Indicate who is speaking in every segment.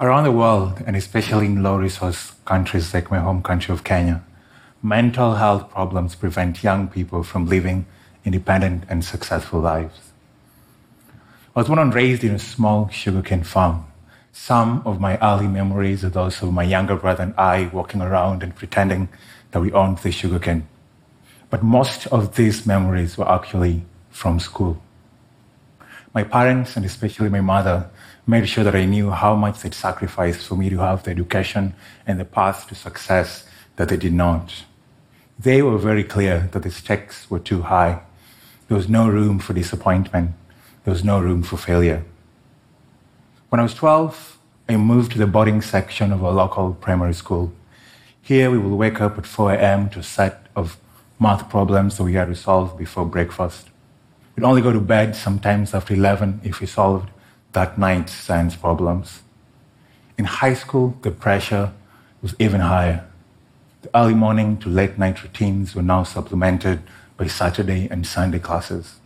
Speaker 1: Around the world, and especially in low resource countries like my home country of Kenya, mental health problems prevent young people from living independent and successful lives. I was born and raised in a small sugarcane farm. Some of my early memories are those of my younger brother and I walking around and pretending that we owned the sugarcane. But most of these memories were actually from school. My parents, and especially my mother, made sure that I knew how much they'd sacrificed for me to have the education and the path to success that they did not. They were very clear that the stakes were too high. There was no room for disappointment. There was no room for failure. When I was 12, I moved to the boarding section of a local primary school. Here, we would wake up at 4 a.m. to a set of math problems that we had to solve before breakfast. We'd only go to bed sometimes after 11 if we solved that night's science problems. In high school, the pressure was even higher. The early morning to late night routines were now supplemented by Saturday and Sunday classes.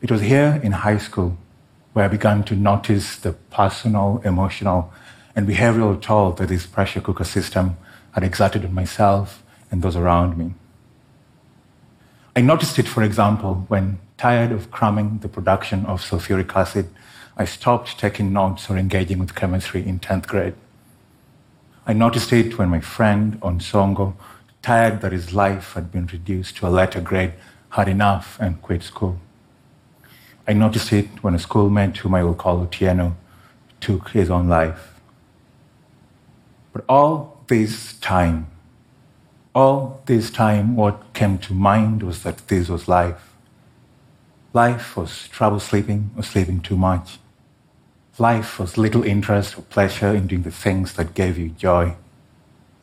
Speaker 1: It was here in high school where I began to notice the personal, emotional, and behavioral toll that this pressure cooker system had exerted on myself and those around me. I noticed it, for example, when, tired of cramming the production of sulfuric acid, I stopped taking notes or engaging with chemistry in 10th grade. I noticed it when my friend Onsongo, tired that his life had been reduced to a letter grade, had enough and quit school. I noticed it when a schoolmate whom I will call Otieno took his own life. But all this time, all this time, what came to mind was that this was life. Life was trouble sleeping or sleeping too much. Life was little interest or pleasure in doing the things that gave you joy.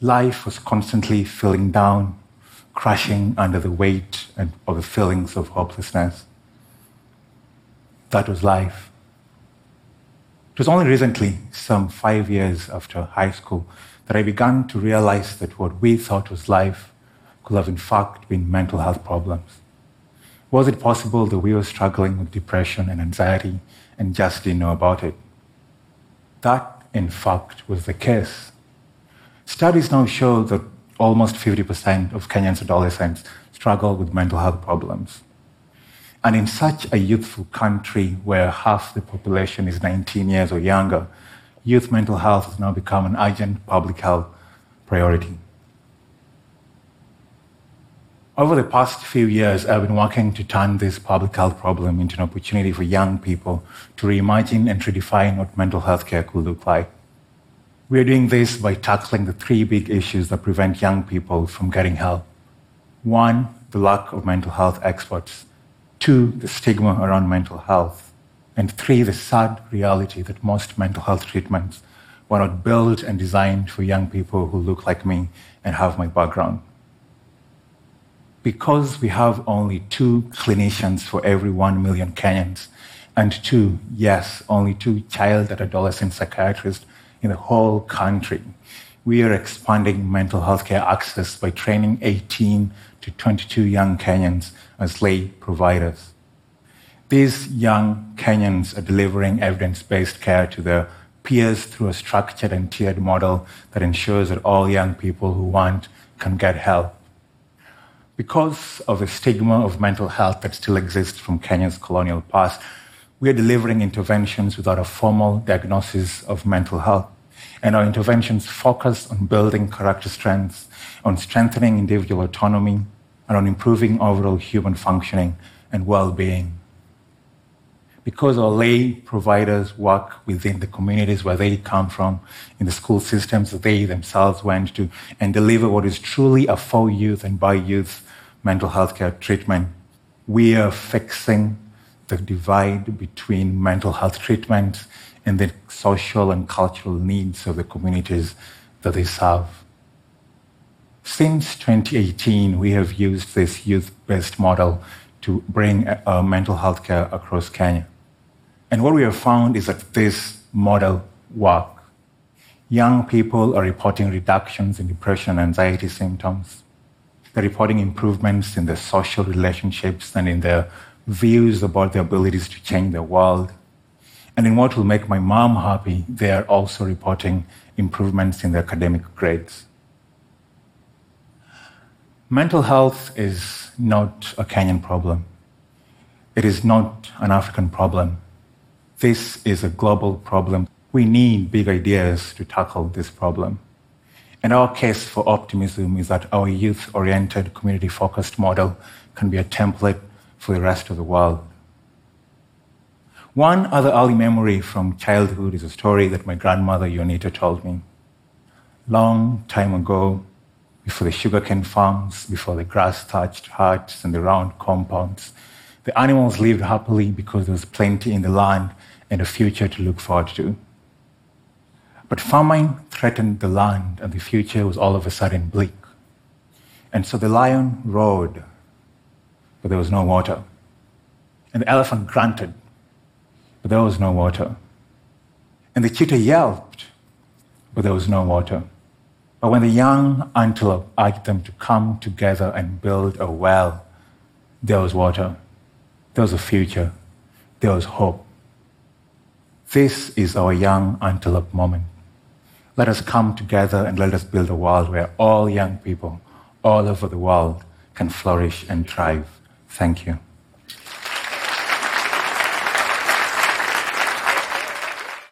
Speaker 1: Life was constantly feeling down, crashing under the weight and, of the feelings of hopelessness. That was life. It was only recently, some five years after high school, that I began to realize that what we thought was life could have in fact been mental health problems. Was it possible that we were struggling with depression and anxiety and just didn't know about it? That, in fact, was the case. Studies now show that almost 50% of Kenyans adolescents struggle with mental health problems. And in such a youthful country where half the population is 19 years or younger, youth mental health has now become an urgent public health priority. Over the past few years, I've been working to turn this public health problem into an opportunity for young people to reimagine and redefine what mental health care could look like. We are doing this by tackling the three big issues that prevent young people from getting help. One, the lack of mental health experts. Two, the stigma around mental health. And three, the sad reality that most mental health treatments were not built and designed for young people who look like me and have my background because we have only two clinicians for every one million Kenyans, and two, yes, only two child and adolescent psychiatrists in the whole country, we are expanding mental health care access by training 18 to 22 young Kenyans as lay providers. These young Kenyans are delivering evidence based care to their peers through a structured and tiered model that ensures that all young people who want can get help because of the stigma of mental health that still exists from Kenya's colonial past, we are delivering interventions without a formal diagnosis of mental health. And our interventions focus on building character strengths, on strengthening individual autonomy, and on improving overall human functioning and well being because our lay providers work within the communities where they come from, in the school systems that they themselves went to, and deliver what is truly a for youth and by youth mental health care treatment, we are fixing the divide between mental health treatment and the social and cultural needs of the communities that they serve. Since 2018, we have used this youth based model to bring uh, mental health care across Kenya. And what we have found is that this model works. Young people are reporting reductions in depression and anxiety symptoms. Reporting improvements in their social relationships and in their views about their abilities to change the world. And in what will make my mom happy, they are also reporting improvements in their academic grades. Mental health is not a Kenyan problem. It is not an African problem. This is a global problem. We need big ideas to tackle this problem. And our case for optimism is that our youth oriented, community focused model can be a template for the rest of the world. One other early memory from childhood is a story that my grandmother Yonita told me. Long time ago, before the sugarcane farms, before the grass thatched huts and the round compounds, the animals lived happily because there was plenty in the land and a future to look forward to. But famine threatened the land, and the future was all of a sudden bleak. And so the lion roared, but there was no water. And the elephant grunted, but there was no water. And the cheetah yelped, but there was no water. But when the young antelope urged them to come together and build a well, there was water, there was a future, there was hope. This is our young antelope moment. Let us come together and let us build a world where all young people all over the world can flourish and thrive. Thank you.